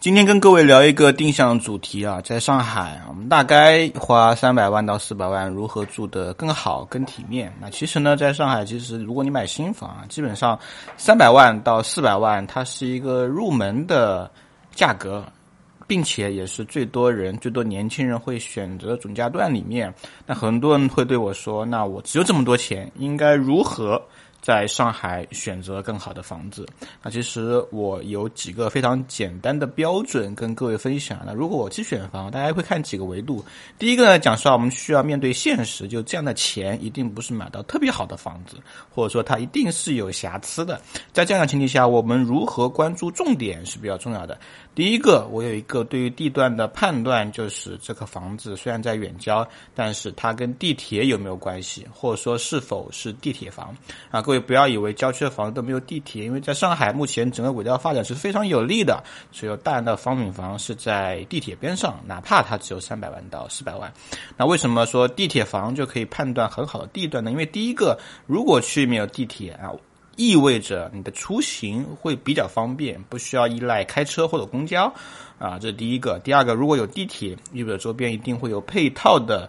今天跟各位聊一个定向主题啊，在上海，我们大概花三百万到四百万，如何住得更好、更体面？那其实呢，在上海，其实如果你买新房，基本上三百万到四百万，它是一个入门的价格，并且也是最多人、最多年轻人会选择总价段里面。那很多人会对我说：“那我只有这么多钱，应该如何？”在上海选择更好的房子，那其实我有几个非常简单的标准跟各位分享。那如果我去选房，大家会看几个维度。第一个呢，讲实话，我们需要面对现实，就这样的钱一定不是买到特别好的房子，或者说它一定是有瑕疵的。在这样的前提下，我们如何关注重点是比较重要的。第一个，我有一个对于地段的判断，就是这个房子虽然在远郊，但是它跟地铁有没有关系，或者说是否是地铁房啊？各位不要以为郊区的房子都没有地铁，因为在上海目前整个轨道发展是非常有利的，所以大量的商品房是在地铁边上，哪怕它只有三百万到四百万。那为什么说地铁房就可以判断很好的地段呢？因为第一个，如果区里面有地铁啊。意味着你的出行会比较方便，不需要依赖开车或者公交，啊，这是第一个。第二个，如果有地铁，意味着周边一定会有配套的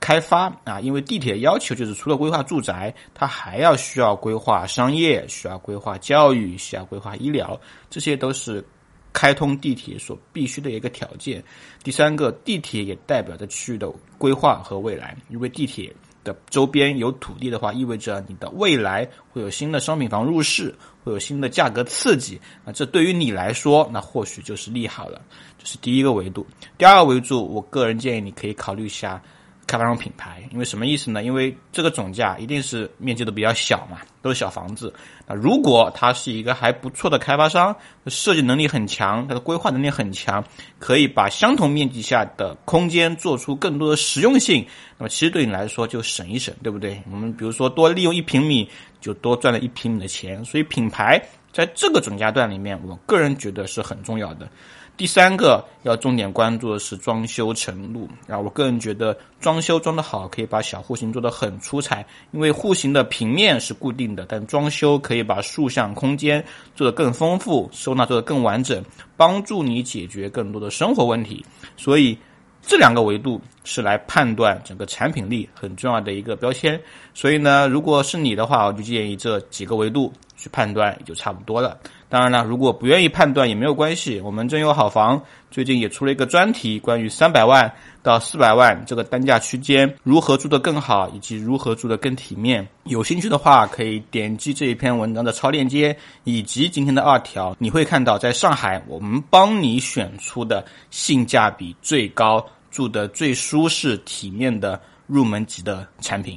开发啊，因为地铁的要求就是除了规划住宅，它还要需要规划商业，需要规划教育，需要规划医疗，这些都是开通地铁所必须的一个条件。第三个，地铁也代表着区域的规划和未来，因为地铁。的周边有土地的话，意味着你的未来会有新的商品房入市，会有新的价格刺激啊，这对于你来说，那或许就是利好了。这是第一个维度。第二个维度，我个人建议你可以考虑一下。开发商品牌，因为什么意思呢？因为这个总价一定是面积都比较小嘛，都是小房子。那如果它是一个还不错的开发商，设计能力很强，它的规划能力很强，可以把相同面积下的空间做出更多的实用性，那么其实对你来说就省一省，对不对？我们比如说多利用一平米，就多赚了一平米的钱。所以品牌在这个总价段里面，我个人觉得是很重要的。第三个要重点关注的是装修程度啊，我个人觉得装修装得好，可以把小户型做得很出彩，因为户型的平面是固定的，但装修可以把竖向空间做得更丰富，收纳做得更完整，帮助你解决更多的生活问题。所以这两个维度是来判断整个产品力很重要的一个标签。所以呢，如果是你的话，我就建议这几个维度去判断也就差不多了。当然了，如果不愿意判断也没有关系。我们真有好房最近也出了一个专题，关于三百万到四百万这个单价区间如何住得更好，以及如何住得更体面。有兴趣的话，可以点击这一篇文章的超链接，以及今天的二条，你会看到在上海我们帮你选出的性价比最高、住得最舒适、体面的入门级的产品。